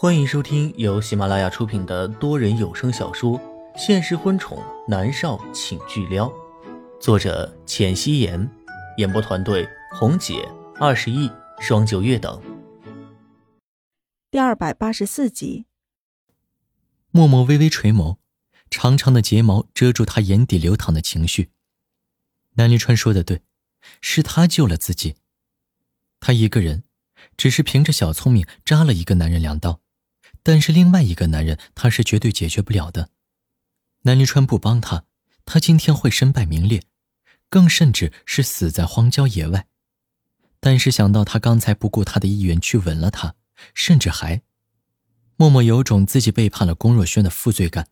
欢迎收听由喜马拉雅出品的多人有声小说《现实婚宠男少请巨撩》，作者：浅汐颜，演播团队：红姐、二十亿、双九月等。第二百八十四集。默默微微垂眸，长长的睫毛遮住他眼底流淌的情绪。南离川说的对，是他救了自己。他一个人，只是凭着小聪明扎了一个男人两刀。但是另外一个男人，他是绝对解决不了的。南离川不帮他，他今天会身败名裂，更甚至是死在荒郊野外。但是想到他刚才不顾他的意愿去吻了他，甚至还……默默有种自己背叛了龚若轩的负罪感。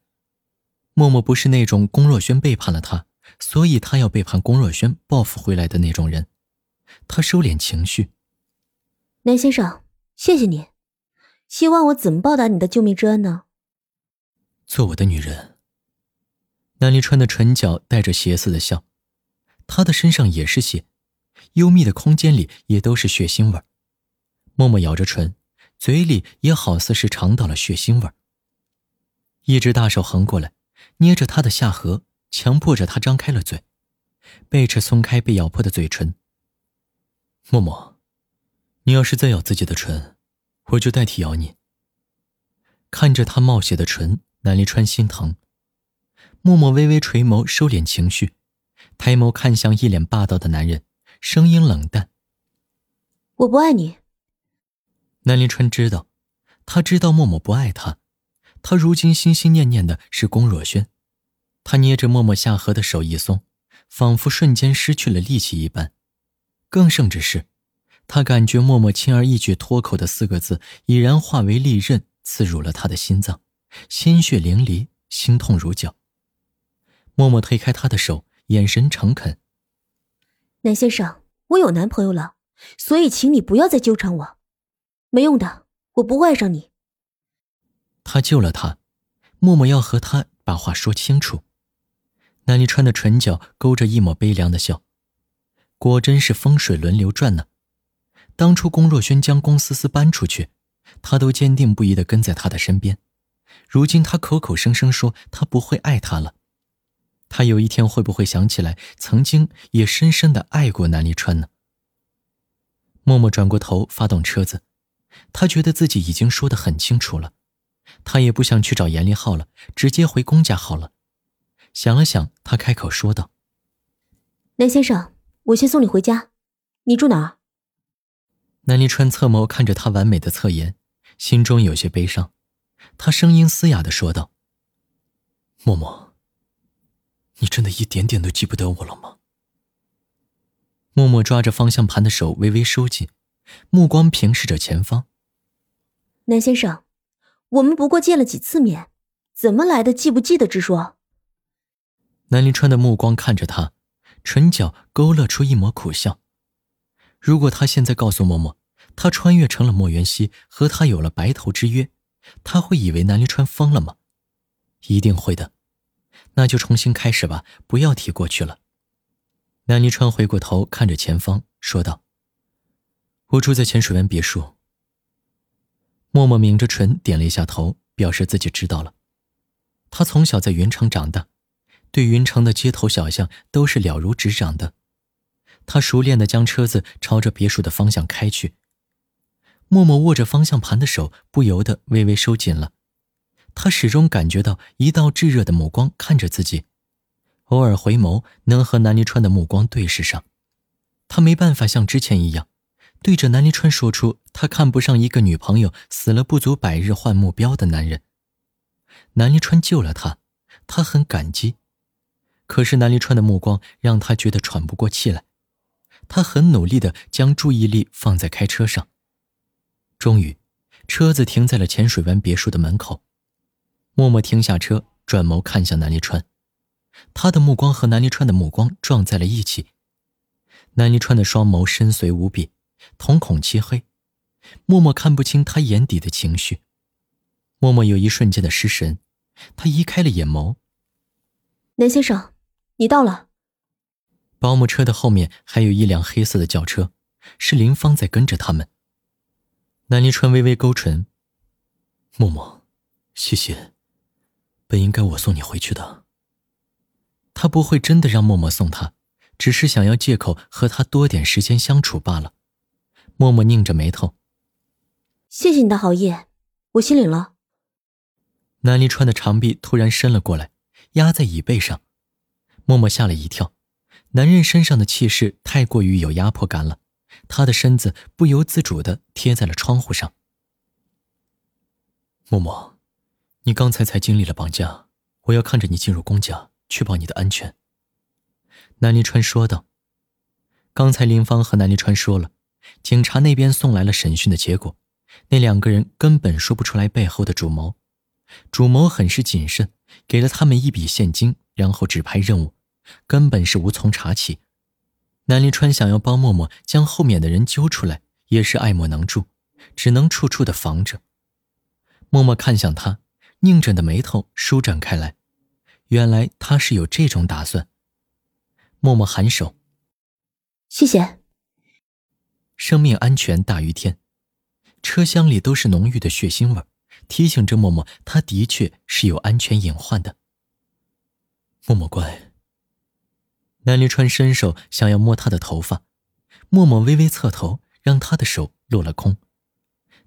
默默不是那种龚若轩背叛了他，所以他要背叛龚若轩报复回来的那种人。他收敛情绪，南先生，谢谢你。希望我怎么报答你的救命之恩呢？做我的女人。南离川的唇角带着邪色的笑，他的身上也是血，幽密的空间里也都是血腥味默默咬着唇，嘴里也好似是尝到了血腥味一只大手横过来，捏着他的下颌，强迫着他张开了嘴，贝齿松开被咬破的嘴唇。默默，你要是再咬自己的唇。我就代替咬你。看着他冒血的唇，南离川心疼。默默微微垂眸，收敛情绪，抬眸看向一脸霸道的男人，声音冷淡：“我不爱你。”南离川知道，他知道默默不爱他。他如今心心念念的是龚若轩。他捏着默默下颌的手一松，仿佛瞬间失去了力气一般。更甚之是。他感觉默默轻而易举脱口的四个字，已然化为利刃，刺入了他的心脏，鲜血淋漓，心痛如绞。默默推开他的手，眼神诚恳：“南先生，我有男朋友了，所以请你不要再纠缠我，没用的，我不会爱上你。”他救了他，默默要和他把话说清楚。南离川的唇角勾着一抹悲凉的笑，果真是风水轮流转呢。当初龚若轩将龚思思搬出去，他都坚定不移的跟在他的身边。如今他口口声声说他不会爱他了，他有一天会不会想起来曾经也深深的爱过南离川呢？默默转过头，发动车子，他觉得自己已经说的很清楚了，他也不想去找严立浩了，直接回龚家好了。想了想，他开口说道：“南先生，我先送你回家，你住哪儿？”南离川侧眸看着他完美的侧颜，心中有些悲伤。他声音嘶哑的说道：“默默，你真的一点点都记不得我了吗？”默默抓着方向盘的手微微收紧，目光平视着前方。南先生，我们不过见了几次面，怎么来的记不记得之说？南离川的目光看着他，唇角勾勒出一抹苦笑。如果他现在告诉默默，他穿越成了莫元熙，和他有了白头之约，他会以为南离川疯了吗？一定会的。那就重新开始吧，不要提过去了。南离川回过头看着前方，说道：“我住在浅水湾别墅。”默默抿着唇点了一下头，表示自己知道了。他从小在云城长大，对云城的街头小巷都是了如指掌的。他熟练的将车子朝着别墅的方向开去。默默握着方向盘的手不由得微微收紧了，他始终感觉到一道炙热的目光看着自己，偶尔回眸能和南离川的目光对视上，他没办法像之前一样，对着南离川说出他看不上一个女朋友死了不足百日换目标的男人。南离川救了他，他很感激，可是南离川的目光让他觉得喘不过气来。他很努力的将注意力放在开车上。终于，车子停在了浅水湾别墅的门口。默默停下车，转眸看向南离川，他的目光和南离川的目光撞在了一起。南离川的双眸深邃无比，瞳孔漆黑，默默看不清他眼底的情绪。默默有一瞬间的失神，他移开了眼眸。南先生，你到了。保姆车的后面还有一辆黑色的轿车，是林芳在跟着他们。南离川微微勾唇：“默默，谢谢。本应该我送你回去的。他不会真的让默默送他，只是想要借口和他多点时间相处罢了。默默拧着眉头。谢谢你的好意，我心领了。南离川的长臂突然伸了过来，压在椅背上。默默吓了一跳，男人身上的气势太过于有压迫感了，他的身子不由自主的贴在了窗户上。默默，你刚才才经历了绑架，我要看着你进入公家，确保你的安全。南离川说道。刚才林芳和南离川说了，警察那边送来了审讯的结果，那两个人根本说不出来背后的主谋。主谋很是谨慎，给了他们一笔现金，然后指派任务，根本是无从查起。南临川想要帮默默将后面的人揪出来，也是爱莫能助，只能处处的防着。默默看向他，拧着的眉头舒展开来，原来他是有这种打算。默默颔首，谢谢。生命安全大于天，车厢里都是浓郁的血腥味。提醒着默默，他的确是有安全隐患的。默默乖。南离川伸手想要摸他的头发，默默微微侧头，让他的手落了空。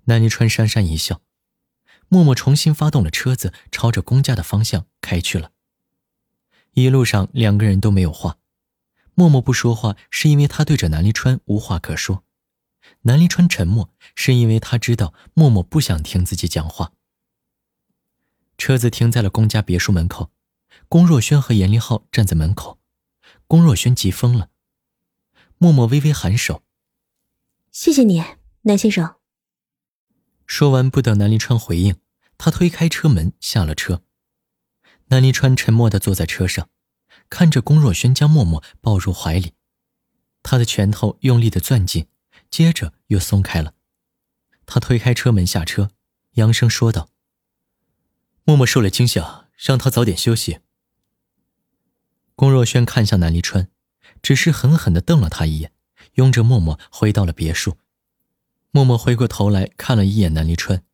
南离川讪讪一笑，默默重新发动了车子，朝着公家的方向开去了。一路上两个人都没有话，默默不说话是因为他对着南离川无话可说。南离川沉默，是因为他知道默默不想听自己讲话。车子停在了龚家别墅门口，龚若轩和严立浩站在门口。龚若轩急疯了，默默微微颔首：“谢谢你，南先生。”说完，不等南临川回应，他推开车门下了车。南临川沉默的坐在车上，看着龚若轩将默默抱入怀里，他的拳头用力的攥紧。接着又松开了，他推开车门下车，扬声说道：“默默受了惊吓，让他早点休息。”龚若轩看向南离川，只是狠狠的瞪了他一眼，拥着默默回到了别墅。默默回过头来看了一眼南离川，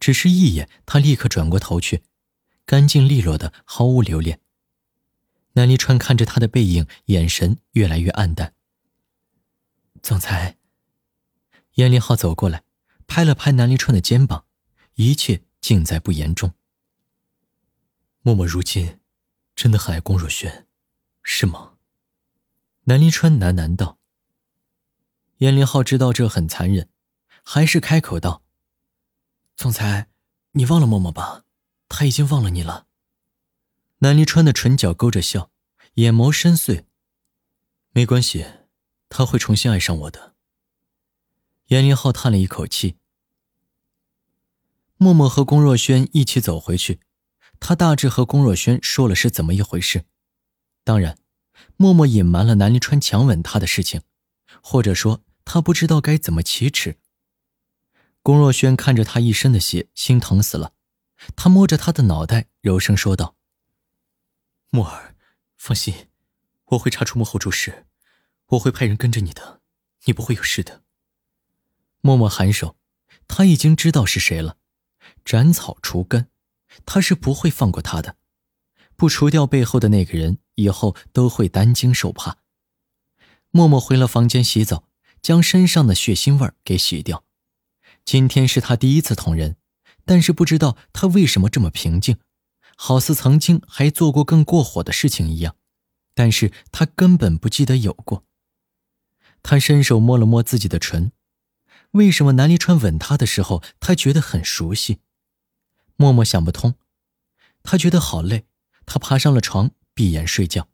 只是一眼，他立刻转过头去，干净利落的，毫无留恋。南离川看着他的背影，眼神越来越暗淡。总裁。严立浩走过来，拍了拍南离川的肩膀，一切尽在不言中。默默如今真的很爱龚若轩，是吗？南临川喃喃道。严立浩知道这很残忍，还是开口道：“总裁，你忘了默默吧？他已经忘了你了。”南临川的唇角勾着笑，眼眸深邃。没关系，他会重新爱上我的。严林浩叹了一口气。默默和龚若轩一起走回去，他大致和龚若轩说了是怎么一回事。当然，默默隐瞒了南临川强吻他的事情，或者说他不知道该怎么启齿。龚若轩看着他一身的血，心疼死了。他摸着他的脑袋，柔声说道：“默儿，放心，我会查出幕后主使，我会派人跟着你的，你不会有事的。”默默颔首，他已经知道是谁了。斩草除根，他是不会放过他的。不除掉背后的那个人，以后都会担惊受怕。默默回了房间洗澡，将身上的血腥味给洗掉。今天是他第一次捅人，但是不知道他为什么这么平静，好似曾经还做过更过火的事情一样。但是他根本不记得有过。他伸手摸了摸自己的唇。为什么南离川吻他的时候，他觉得很熟悉？默默想不通，他觉得好累，他爬上了床，闭眼睡觉。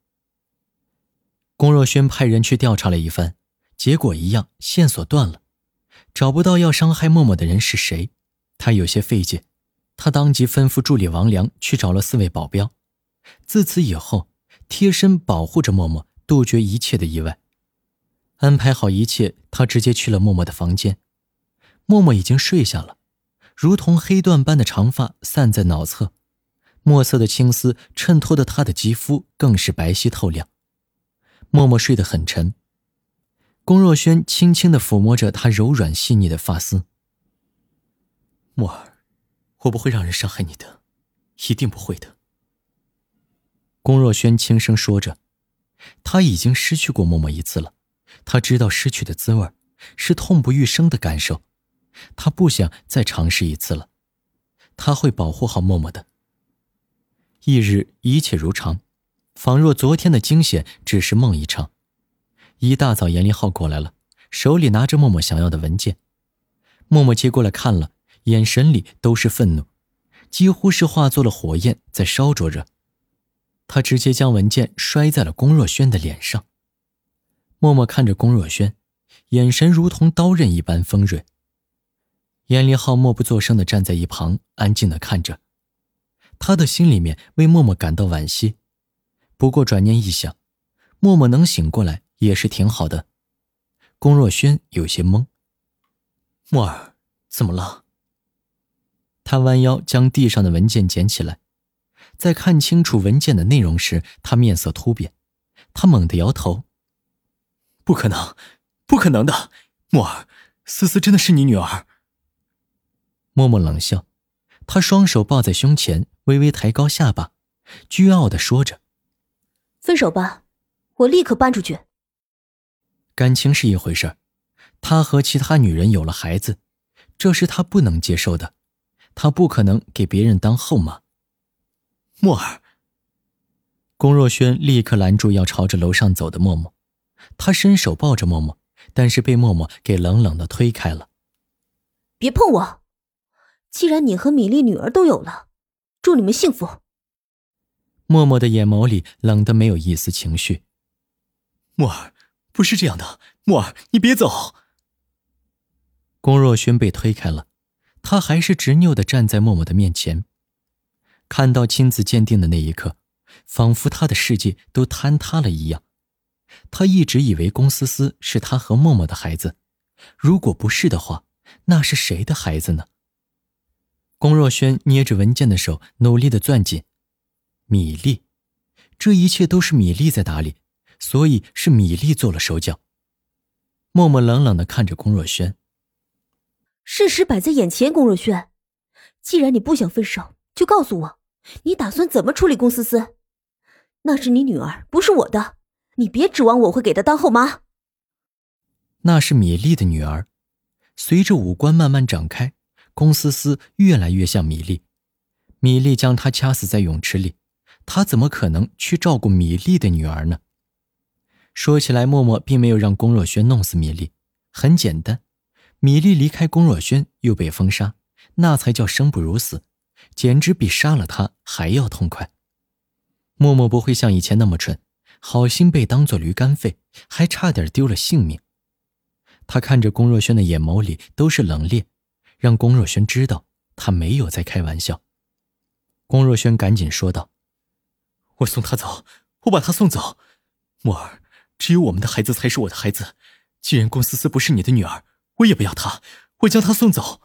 龚若轩派人去调查了一番，结果一样，线索断了，找不到要伤害默默的人是谁。他有些费解，他当即吩咐助理王良去找了四位保镖，自此以后，贴身保护着默默，杜绝一切的意外。安排好一切，他直接去了默默的房间。默默已经睡下了，如同黑缎般的长发散在脑侧，墨色的青丝衬托的她的肌肤更是白皙透亮。默默睡得很沉。龚若轩轻轻的抚摸着她柔软细腻的发丝。默儿，我不会让人伤害你的，一定不会的。”龚若轩轻声说着，他已经失去过默默一次了，他知道失去的滋味是痛不欲生的感受，他不想再尝试一次了，他会保护好默默的。翌日一切如常，仿若昨天的惊险只是梦一场。一大早，严立浩过来了，手里拿着默默想要的文件。默默接过来看了，眼神里都是愤怒，几乎是化作了火焰在烧灼着。他直接将文件摔在了龚若轩的脸上。默默看着龚若轩，眼神如同刀刃一般锋锐。严立浩默不作声的站在一旁，安静的看着。他的心里面为默默感到惋惜，不过转念一想，默默能醒过来也是挺好的。龚若轩有些懵。默儿，怎么了？他弯腰将地上的文件捡起来，在看清楚文件的内容时，他面色突变，他猛地摇头：“不可能，不可能的，默儿，思思真的是你女儿。”默默冷笑。他双手抱在胸前，微微抬高下巴，倨傲的说着：“分手吧，我立刻搬出去。”感情是一回事他和其他女人有了孩子，这是他不能接受的，他不可能给别人当后妈。默儿，龚若轩立刻拦住要朝着楼上走的默默，他伸手抱着默默，但是被默默给冷冷的推开了。别碰我！既然你和米粒女儿都有了，祝你们幸福。默默的眼眸里冷的没有一丝情绪。默儿，不是这样的，默儿，你别走。龚若轩被推开了，他还是执拗的站在默默的面前。看到亲子鉴定的那一刻，仿佛他的世界都坍塌了一样。他一直以为龚思思是他和默默的孩子，如果不是的话，那是谁的孩子呢？龚若轩捏着文件的手努力的攥紧，米粒，这一切都是米粒在打理，所以是米粒做了手脚。默默冷冷的看着龚若轩。事实摆在眼前，龚若轩，既然你不想分手，就告诉我，你打算怎么处理龚思思？那是你女儿，不是我的，你别指望我会给她当后妈。那是米粒的女儿，随着五官慢慢展开。龚思思越来越像米粒，米粒将她掐死在泳池里，他怎么可能去照顾米粒的女儿呢？说起来，默默并没有让龚若轩弄死米粒，很简单，米粒离开龚若轩又被封杀，那才叫生不如死，简直比杀了他还要痛快。默默不会像以前那么蠢，好心被当做驴肝肺，还差点丢了性命。他看着龚若轩的眼眸里都是冷冽。让龚若轩知道他没有在开玩笑。龚若轩赶紧说道：“我送他走，我把他送走。墨儿，只有我们的孩子才是我的孩子。既然龚思思不是你的女儿，我也不要她，我将她送走。”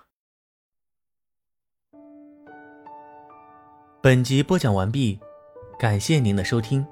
本集播讲完毕，感谢您的收听。